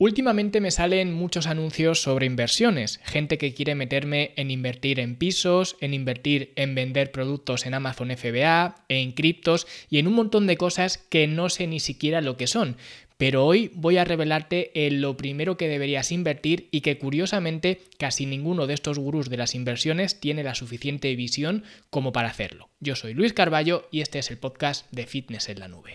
Últimamente me salen muchos anuncios sobre inversiones, gente que quiere meterme en invertir en pisos, en invertir en vender productos en Amazon FBA, en criptos y en un montón de cosas que no sé ni siquiera lo que son. Pero hoy voy a revelarte en lo primero que deberías invertir y que curiosamente casi ninguno de estos gurús de las inversiones tiene la suficiente visión como para hacerlo. Yo soy Luis Carballo y este es el podcast de Fitness en la Nube.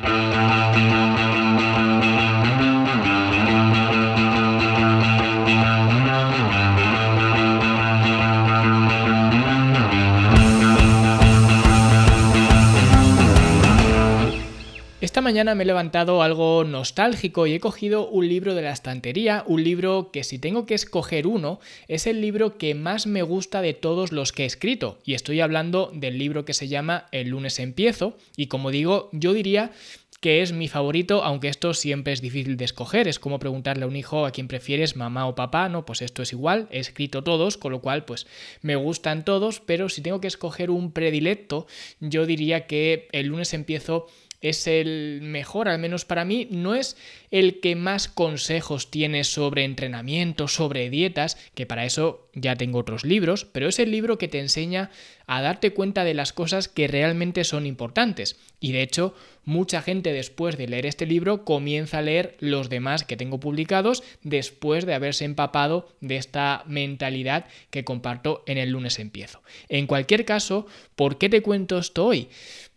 Mañana me he levantado algo nostálgico y he cogido un libro de la estantería, un libro que si tengo que escoger uno, es el libro que más me gusta de todos los que he escrito. Y estoy hablando del libro que se llama El lunes empiezo. Y como digo, yo diría que es mi favorito, aunque esto siempre es difícil de escoger. Es como preguntarle a un hijo a quién prefieres, mamá o papá, no, pues esto es igual, he escrito todos, con lo cual pues me gustan todos, pero si tengo que escoger un predilecto, yo diría que el lunes empiezo es el mejor, al menos para mí, no es el que más consejos tiene sobre entrenamiento, sobre dietas, que para eso ya tengo otros libros, pero es el libro que te enseña a darte cuenta de las cosas que realmente son importantes. Y de hecho, mucha gente después de leer este libro comienza a leer los demás que tengo publicados después de haberse empapado de esta mentalidad que comparto en el lunes empiezo. En cualquier caso, ¿por qué te cuento esto hoy?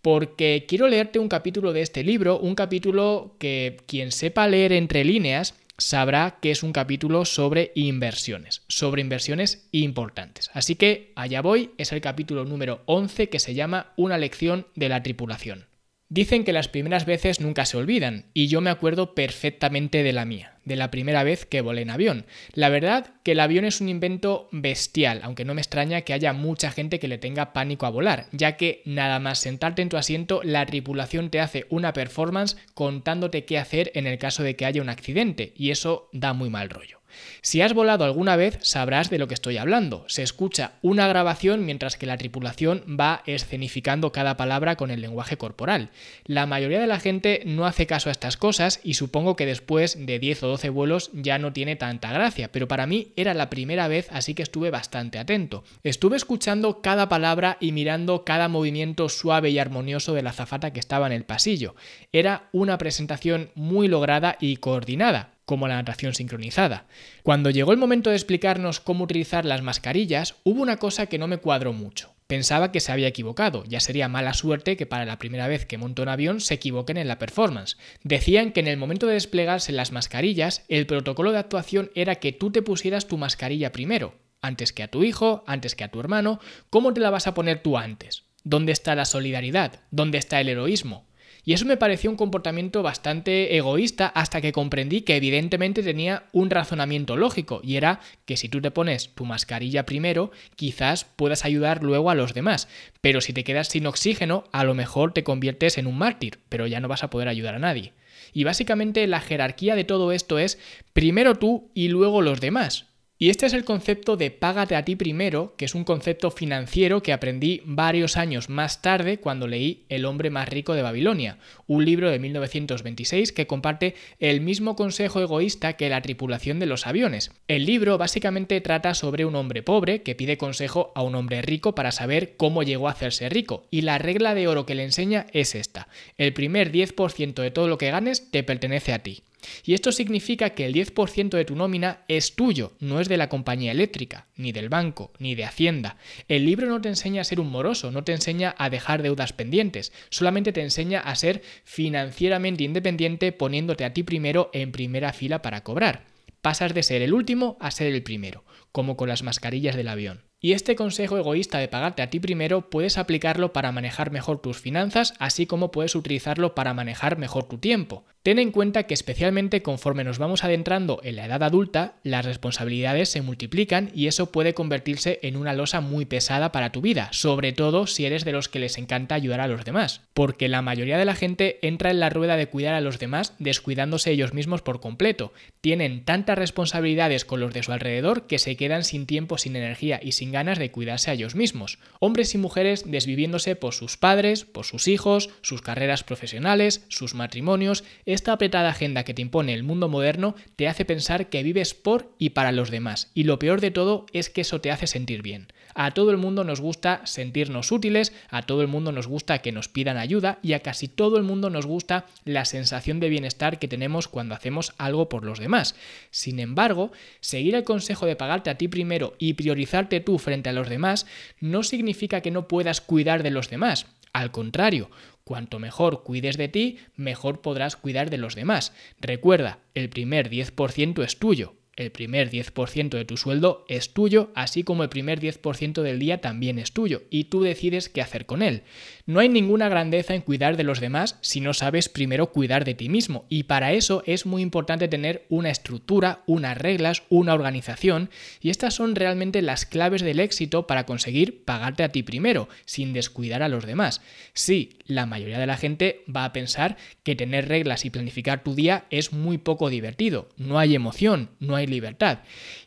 porque quiero leerte un capítulo de este libro, un capítulo que quien sepa leer entre líneas sabrá que es un capítulo sobre inversiones, sobre inversiones importantes. Así que allá voy, es el capítulo número 11 que se llama Una lección de la tripulación. Dicen que las primeras veces nunca se olvidan, y yo me acuerdo perfectamente de la mía, de la primera vez que volé en avión. La verdad que el avión es un invento bestial, aunque no me extraña que haya mucha gente que le tenga pánico a volar, ya que nada más sentarte en tu asiento, la tripulación te hace una performance contándote qué hacer en el caso de que haya un accidente, y eso da muy mal rollo. Si has volado alguna vez, sabrás de lo que estoy hablando. Se escucha una grabación mientras que la tripulación va escenificando cada palabra con el lenguaje corporal. La mayoría de la gente no hace caso a estas cosas y supongo que después de 10 o 12 vuelos ya no tiene tanta gracia, pero para mí era la primera vez así que estuve bastante atento. Estuve escuchando cada palabra y mirando cada movimiento suave y armonioso de la zafata que estaba en el pasillo. Era una presentación muy lograda y coordinada como la natación sincronizada. Cuando llegó el momento de explicarnos cómo utilizar las mascarillas, hubo una cosa que no me cuadró mucho. Pensaba que se había equivocado, ya sería mala suerte que para la primera vez que monto un avión se equivoquen en la performance. Decían que en el momento de desplegarse las mascarillas, el protocolo de actuación era que tú te pusieras tu mascarilla primero, antes que a tu hijo, antes que a tu hermano, ¿cómo te la vas a poner tú antes? ¿Dónde está la solidaridad? ¿Dónde está el heroísmo? Y eso me pareció un comportamiento bastante egoísta hasta que comprendí que evidentemente tenía un razonamiento lógico y era que si tú te pones tu mascarilla primero, quizás puedas ayudar luego a los demás. Pero si te quedas sin oxígeno, a lo mejor te conviertes en un mártir, pero ya no vas a poder ayudar a nadie. Y básicamente la jerarquía de todo esto es primero tú y luego los demás. Y este es el concepto de págate a ti primero, que es un concepto financiero que aprendí varios años más tarde cuando leí El hombre más rico de Babilonia, un libro de 1926 que comparte el mismo consejo egoísta que la tripulación de los aviones. El libro básicamente trata sobre un hombre pobre que pide consejo a un hombre rico para saber cómo llegó a hacerse rico, y la regla de oro que le enseña es esta, el primer 10% de todo lo que ganes te pertenece a ti. Y esto significa que el 10% de tu nómina es tuyo, no es de la compañía eléctrica, ni del banco, ni de Hacienda. El libro no te enseña a ser un moroso, no te enseña a dejar deudas pendientes, solamente te enseña a ser financieramente independiente poniéndote a ti primero en primera fila para cobrar. Pasas de ser el último a ser el primero, como con las mascarillas del avión. Y este consejo egoísta de pagarte a ti primero puedes aplicarlo para manejar mejor tus finanzas, así como puedes utilizarlo para manejar mejor tu tiempo. Ten en cuenta que especialmente conforme nos vamos adentrando en la edad adulta, las responsabilidades se multiplican y eso puede convertirse en una losa muy pesada para tu vida, sobre todo si eres de los que les encanta ayudar a los demás, porque la mayoría de la gente entra en la rueda de cuidar a los demás descuidándose ellos mismos por completo. Tienen tantas responsabilidades con los de su alrededor que se quedan sin tiempo, sin energía y sin ganas de cuidarse a ellos mismos. Hombres y mujeres desviviéndose por sus padres, por sus hijos, sus carreras profesionales, sus matrimonios, esta apretada agenda que te impone el mundo moderno te hace pensar que vives por y para los demás. Y lo peor de todo es que eso te hace sentir bien. A todo el mundo nos gusta sentirnos útiles, a todo el mundo nos gusta que nos pidan ayuda y a casi todo el mundo nos gusta la sensación de bienestar que tenemos cuando hacemos algo por los demás. Sin embargo, seguir el consejo de pagarte a ti primero y priorizarte tú frente a los demás no significa que no puedas cuidar de los demás. Al contrario, cuanto mejor cuides de ti, mejor podrás cuidar de los demás. Recuerda, el primer 10% es tuyo, el primer 10% de tu sueldo es tuyo, así como el primer 10% del día también es tuyo, y tú decides qué hacer con él. No hay ninguna grandeza en cuidar de los demás si no sabes primero cuidar de ti mismo, y para eso es muy importante tener una estructura, unas reglas, una organización, y estas son realmente las claves del éxito para conseguir pagarte a ti primero, sin descuidar a los demás. Sí, la mayoría de la gente va a pensar que tener reglas y planificar tu día es muy poco divertido, no hay emoción, no libertad.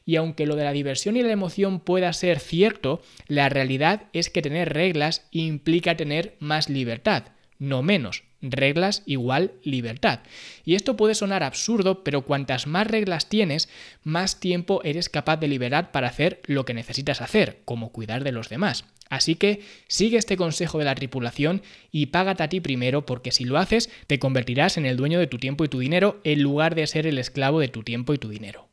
Y aunque lo de la diversión y la emoción pueda ser cierto, la realidad es que tener reglas implica tener más libertad, no menos. Reglas igual libertad. Y esto puede sonar absurdo, pero cuantas más reglas tienes, más tiempo eres capaz de liberar para hacer lo que necesitas hacer, como cuidar de los demás. Así que sigue este consejo de la tripulación y págate a ti primero porque si lo haces te convertirás en el dueño de tu tiempo y tu dinero en lugar de ser el esclavo de tu tiempo y tu dinero.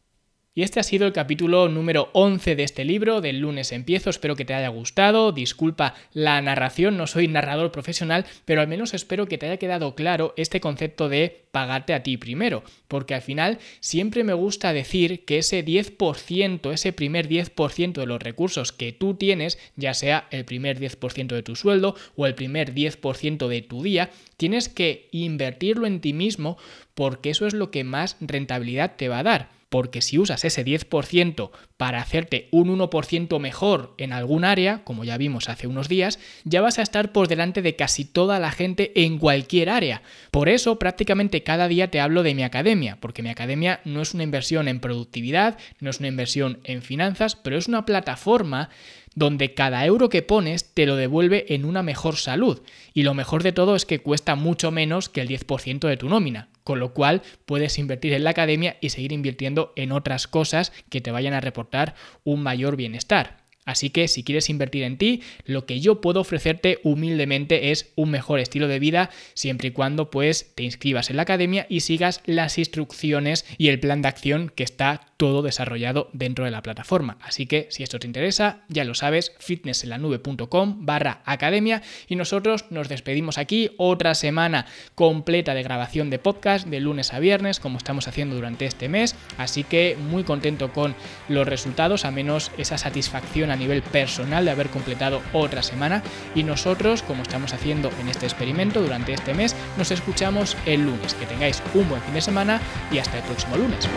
Y este ha sido el capítulo número 11 de este libro, del lunes empiezo, espero que te haya gustado, disculpa la narración, no soy narrador profesional, pero al menos espero que te haya quedado claro este concepto de pagarte a ti primero, porque al final siempre me gusta decir que ese 10%, ese primer 10% de los recursos que tú tienes, ya sea el primer 10% de tu sueldo o el primer 10% de tu día, tienes que invertirlo en ti mismo porque eso es lo que más rentabilidad te va a dar porque si usas ese 10% para hacerte un 1% mejor en algún área, como ya vimos hace unos días, ya vas a estar por delante de casi toda la gente en cualquier área. Por eso prácticamente cada día te hablo de mi academia, porque mi academia no es una inversión en productividad, no es una inversión en finanzas, pero es una plataforma donde cada euro que pones te lo devuelve en una mejor salud. Y lo mejor de todo es que cuesta mucho menos que el 10% de tu nómina, con lo cual puedes invertir en la academia y seguir invirtiendo en otras cosas que te vayan a reportar un mayor bienestar. Así que si quieres invertir en ti, lo que yo puedo ofrecerte humildemente es un mejor estilo de vida, siempre y cuando pues te inscribas en la academia y sigas las instrucciones y el plan de acción que está todo desarrollado dentro de la plataforma. Así que si esto te interesa, ya lo sabes, fitnessenlanube.com barra academia y nosotros nos despedimos aquí otra semana completa de grabación de podcast de lunes a viernes como estamos haciendo durante este mes. Así que muy contento con los resultados, a menos esa satisfacción a nivel personal de haber completado otra semana y nosotros, como estamos haciendo en este experimento durante este mes, nos escuchamos el lunes. Que tengáis un buen fin de semana y hasta el próximo lunes.